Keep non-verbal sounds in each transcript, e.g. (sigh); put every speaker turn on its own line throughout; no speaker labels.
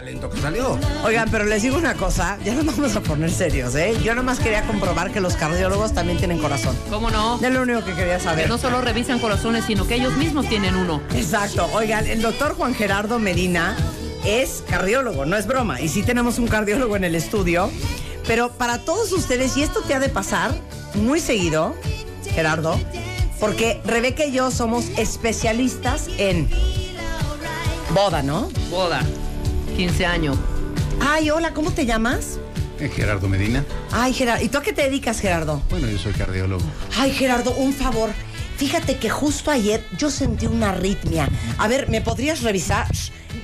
talento que salió.
Oigan, pero les digo una cosa, ya nos vamos a poner serios, ¿eh? Yo nomás quería comprobar que los cardiólogos también tienen corazón.
¿Cómo no?
Es lo único que quería
Que
saber.
no solo revisan corazones, sino que ellos mismos tienen uno.
Exacto. Oigan, el doctor Juan Gerardo Medina es cardiólogo, no es broma. Y sí tenemos un cardiólogo en el estudio. Pero para todos ustedes, y esto te ha de pasar muy seguido, Gerardo, porque Rebeca y yo somos especialistas en boda, ¿no?
Boda. 15 años.
Ay, hola, ¿cómo te llamas?
Eh, Gerardo Medina.
Ay, Gerardo. ¿Y tú a qué te dedicas, Gerardo?
Bueno, yo soy cardiólogo.
Ay, Gerardo, un favor. Fíjate que justo ayer yo sentí una arritmia. A ver, ¿me podrías revisar?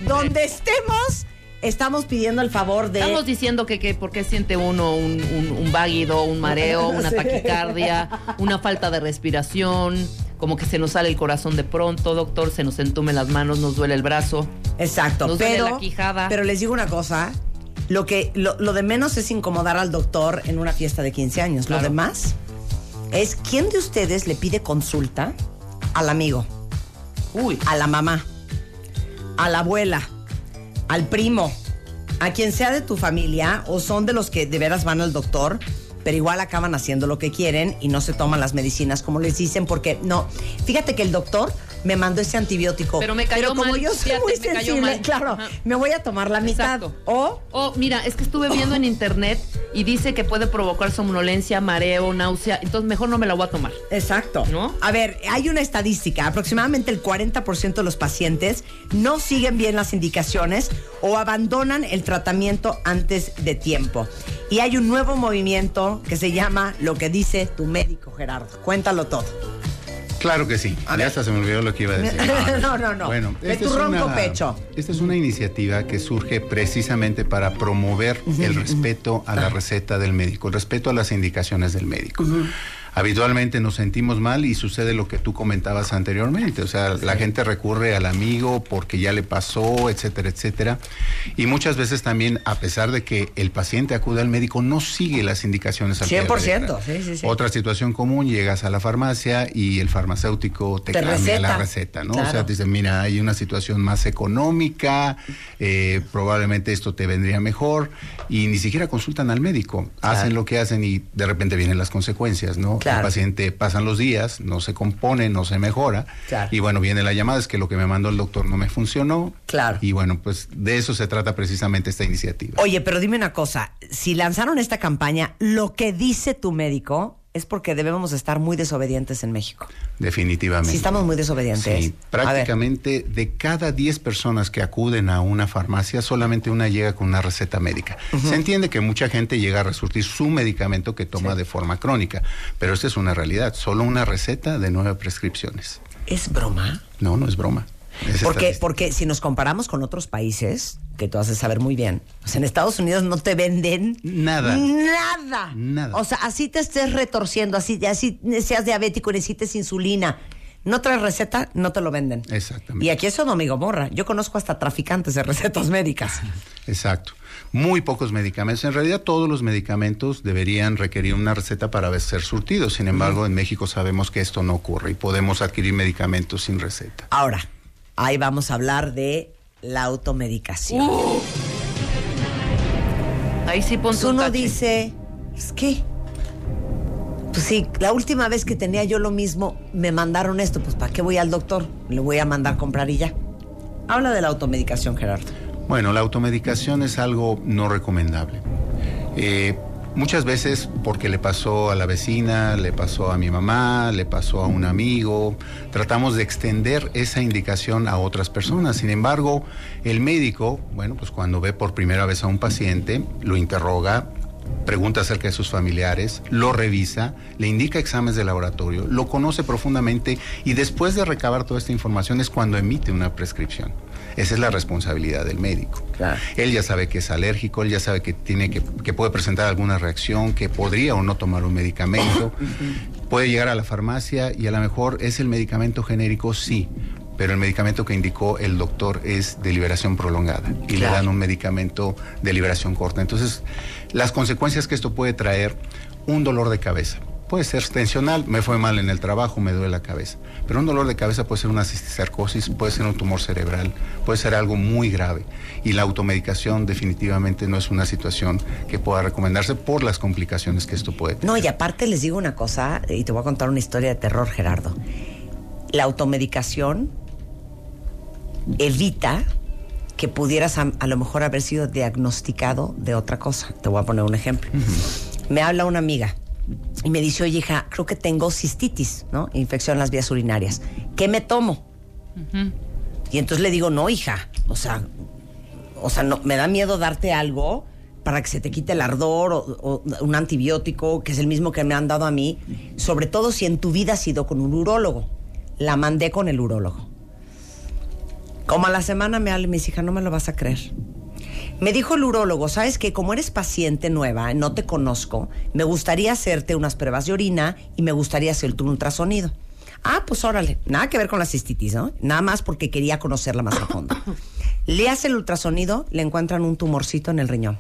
Donde estemos, estamos pidiendo el favor de...
Estamos diciendo que, que por qué siente uno un, un, un váguido, un mareo, (laughs) una taquicardia, una falta de respiración, como que se nos sale el corazón de pronto, doctor, se nos entume las manos, nos duele el brazo.
Exacto,
Nos duele
pero,
la quijada.
pero les digo una cosa, lo, que, lo, lo de menos es incomodar al doctor en una fiesta de 15 años. Lo demás es quién de ustedes le pide consulta al amigo,
Uy,
a la mamá, a la abuela, al primo, a quien sea de tu familia o son de los que de veras van al doctor, pero igual acaban haciendo lo que quieren y no se toman las medicinas como les dicen porque no. Fíjate que el doctor me mandó ese antibiótico.
Pero me cayó
como
mal,
yo soy
fíjate,
muy sensible, claro,
Ajá.
me voy a tomar la mitad.
Exacto.
O
Oh, mira, es que estuve viendo en internet y dice que puede provocar somnolencia, mareo, náusea, entonces mejor no me la voy a tomar.
Exacto.
¿No?
A ver, hay una estadística, aproximadamente el 40% de los pacientes no siguen bien las indicaciones o abandonan el tratamiento antes de tiempo. Y hay un nuevo movimiento que se llama Lo que dice tu médico, Gerardo. Cuéntalo todo.
Claro que sí. Ya hasta se me olvidó lo que iba a decir. (laughs)
No, no, no.
Bueno,
De
esta
tu
es
ronco
una-
pecho.
Esta es una iniciativa que surge precisamente para promover el respeto a la receta del médico, el respeto a las indicaciones del médico. Habitualmente nos sentimos mal y sucede lo que tú comentabas anteriormente, o sea, la gente recurre al amigo porque ya le pasó, etcétera, etcétera. Y muchas veces también, a pesar de que el paciente acude al médico, no sigue las indicaciones al pie de la
100%,
letra.
sí, sí, sí.
Otra situación común, llegas a la farmacia y el farmacéutico te,
Te
cambia
receta.
la receta, ¿no? O sea, te dice, mira, hay una situación más económica, eh, probablemente esto te vendría mejor, y ni siquiera consultan al médico, hacen lo que hacen y de repente vienen las consecuencias, ¿no?
Claro.
El paciente pasan los días, no se compone, no se mejora,
Claro.
y bueno, viene la llamada, es que lo que me mandó el doctor no me funcionó,
Claro.
y bueno, pues de eso se trata precisamente esta iniciativa.
Oye, pero dime una cosa, si lanzaron esta campaña, lo que dice tu médico es porque debemos estar muy desobedientes en México.
Definitivamente.
Sí, estamos muy desobedientes.
Sí, prácticamente de cada 10 personas que acuden a una farmacia, solamente una llega con una receta médica. Se entiende que mucha gente llega a resurtir su medicamento que toma de forma crónica, pero esta es una realidad, solo una receta de nueve prescripciones.
¿Es broma?
No, no es broma. Es
Porque, porque si nos comparamos con otros países, que tú haces saber muy bien, o sea, en Estados Unidos no te venden
Nada.
Nada.
Nada.
O sea, así te estés retorciendo, así, así seas diabético y necesites insulina. No traes receta, no te lo venden.
Exactamente.
Y aquí es Sodoma y Gomorra. Yo conozco hasta traficantes de recetas médicas. (laughs)
Exacto. Muy pocos medicamentos. En realidad todos los medicamentos deberían requerir una receta para ser surtidos. Sin embargo, en México sabemos que esto no ocurre y podemos adquirir medicamentos sin receta.
Ahora, ahí vamos a hablar de la automedicación.
Uh, ahí sí ponte
Pues
un
uno
tache.
dice, es que, pues sí, la última vez que tenía yo lo mismo, me mandaron esto, pues ¿para qué voy al doctor? Le voy a mandar comprar y ya. Habla de la automedicación, Gerardo.
Bueno, la automedicación es algo no recomendable. Eh, muchas veces porque le pasó a la vecina, le pasó a mi mamá, le pasó a un amigo, tratamos de extender esa indicación a otras personas. Sin embargo, el médico, bueno, pues cuando ve por primera vez a un paciente, lo interroga, pregunta acerca de sus familiares, lo revisa, le indica exámenes de laboratorio, lo conoce profundamente y después de recabar toda esta información es cuando emite una prescripción. Esa es la responsabilidad del médico.
Claro.
Él ya sabe que es alérgico, él ya sabe que tiene que, que puede presentar alguna reacción, que podría o no tomar un medicamento. (coughs) puede llegar a la farmacia y a lo mejor es el medicamento genérico, sí, pero el medicamento que indicó el doctor es de liberación prolongada y le dan un medicamento de liberación corta. Entonces, las consecuencias que esto puede traer, un dolor de cabeza. Puede ser tensional, me fue mal en el trabajo, me duele la cabeza. Pero un dolor de cabeza puede ser una cisticercosis, puede ser un tumor cerebral, puede ser algo muy grave. Y la automedicación definitivamente no es una situación que pueda recomendarse por las complicaciones que esto puede tener.
No, y aparte les digo una cosa, y te voy a contar una historia de terror, Gerardo. La automedicación evita que pudieras a, a lo mejor haber sido diagnosticado de otra cosa. Te voy a poner un ejemplo. Me habla una amiga y me dice, oye, hija, creo que tengo cistitis, ¿no? Infección en las vías urinarias. ¿Qué me tomo? Y entonces le digo, no, hija, o sea, o sea, no, me da miedo darte algo para que se te quite el ardor o, o un antibiótico, que es el mismo que me han dado a mí, sobre todo si en tu vida has ido con un urólogo. La mandé con el urólogo. Como a la semana me habla y me dice, hija, no me lo vas a creer. Me dijo el urólogo, sabes que como eres paciente nueva, no te conozco, me gustaría hacerte unas pruebas de orina y me gustaría hacerte un ultrasonido. Ah, pues órale, nada que ver con la cistitis, ¿no? Nada más porque quería conocerla más a fondo. Le hace el ultrasonido, le encuentran un tumorcito en el riñón.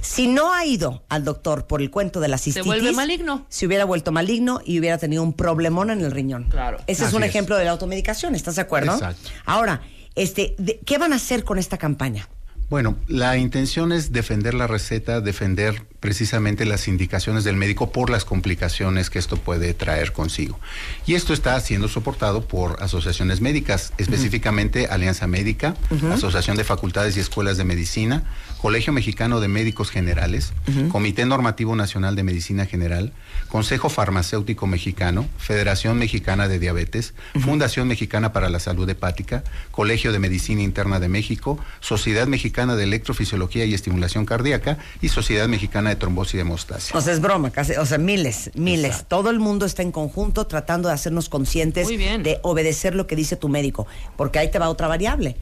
Si no ha ido al doctor por el cuento de la cistitis,
vuelve maligno.
Se hubiera vuelto maligno y hubiera tenido un problemón en el riñón.
Claro.
Ese es un
es.
ejemplo de la automedicación, ¿estás de acuerdo?
Exacto.
Ahora, este, de- ¿qué van a hacer con esta campaña?
Bueno, la intención es defender la receta, defender precisamente las indicaciones del médico por las complicaciones que esto puede traer consigo. Y esto está siendo soportado por asociaciones médicas, específicamente Alianza Médica, Asociación de Facultades y Escuelas de Medicina, Colegio Mexicano de Médicos Generales, Comité Normativo Nacional de Medicina General, Consejo Farmacéutico Mexicano, Federación Mexicana de Diabetes, Fundación Mexicana para la Salud Hepática, Colegio de Medicina Interna de México, Sociedad Mexicana de Electrofisiología y Estimulación Cardíaca y Sociedad Mexicana de Trombosis y Hemostasia.
O sea, es broma, casi, o sea, miles, miles.
Exacto.
Todo el mundo está en conjunto tratando de hacernos conscientes de obedecer lo que dice tu médico, porque ahí te va otra variable.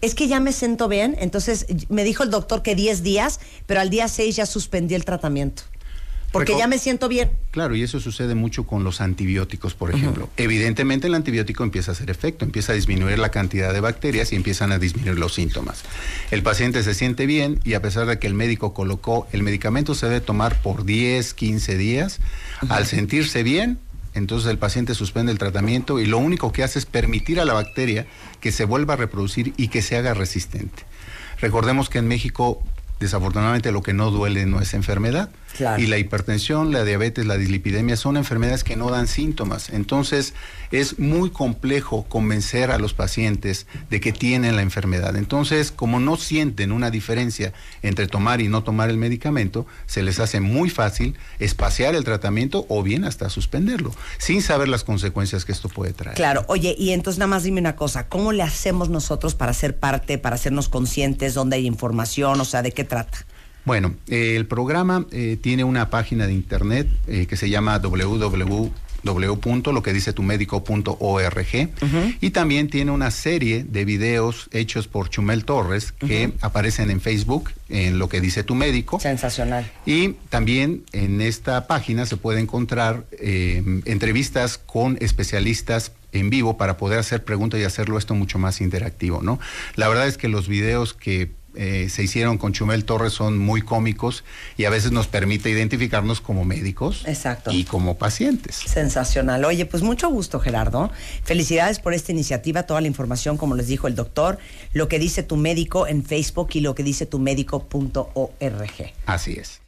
Es que ya me siento bien, entonces me dijo el doctor que 10 días, pero al día 6 ya suspendí el tratamiento. Porque
Reco-
ya me siento bien.
Claro, y eso sucede mucho con los antibióticos, por ejemplo. Evidentemente el antibiótico empieza a hacer efecto, empieza a disminuir la cantidad de bacterias y empiezan a disminuir los síntomas. El paciente se siente bien y a pesar de que el médico colocó el medicamento se debe tomar por 10, 15 días, al sentirse bien, entonces el paciente suspende el tratamiento y lo único que hace es permitir a la bacteria que se vuelva a reproducir y que se haga resistente. Recordemos que en México desafortunadamente lo que no duele no es enfermedad.
Claro.
Y la hipertensión, la diabetes, la dislipidemia son enfermedades que no dan síntomas. Entonces es muy complejo convencer a los pacientes de que tienen la enfermedad. Entonces, como no sienten una diferencia entre tomar y no tomar el medicamento, se les hace muy fácil espaciar el tratamiento o bien hasta suspenderlo, sin saber las consecuencias que esto puede traer.
Claro, oye, y entonces nada más dime una cosa, ¿cómo le hacemos nosotros para ser parte, para hacernos conscientes, dónde hay información, o sea, de qué trata?
Bueno, eh, el programa eh, tiene una página de internet eh, que se llama www.loquedicetumédico.org y también tiene una serie de videos hechos por Chumel Torres que aparecen en Facebook en lo que dice tu médico.
Sensacional.
Y también en esta página se puede encontrar eh, entrevistas con especialistas en vivo para poder hacer preguntas y hacerlo esto mucho más interactivo, ¿no? La verdad es que los videos que eh, se hicieron con Chumel Torres son muy cómicos y a veces nos permite identificarnos como médicos
Exacto.
y como pacientes.
Sensacional. Oye, pues mucho gusto, Gerardo. Felicidades por esta iniciativa, toda la información, como les dijo el doctor, lo que dice tu médico en Facebook y lo que dice tu médico.org.
Así es.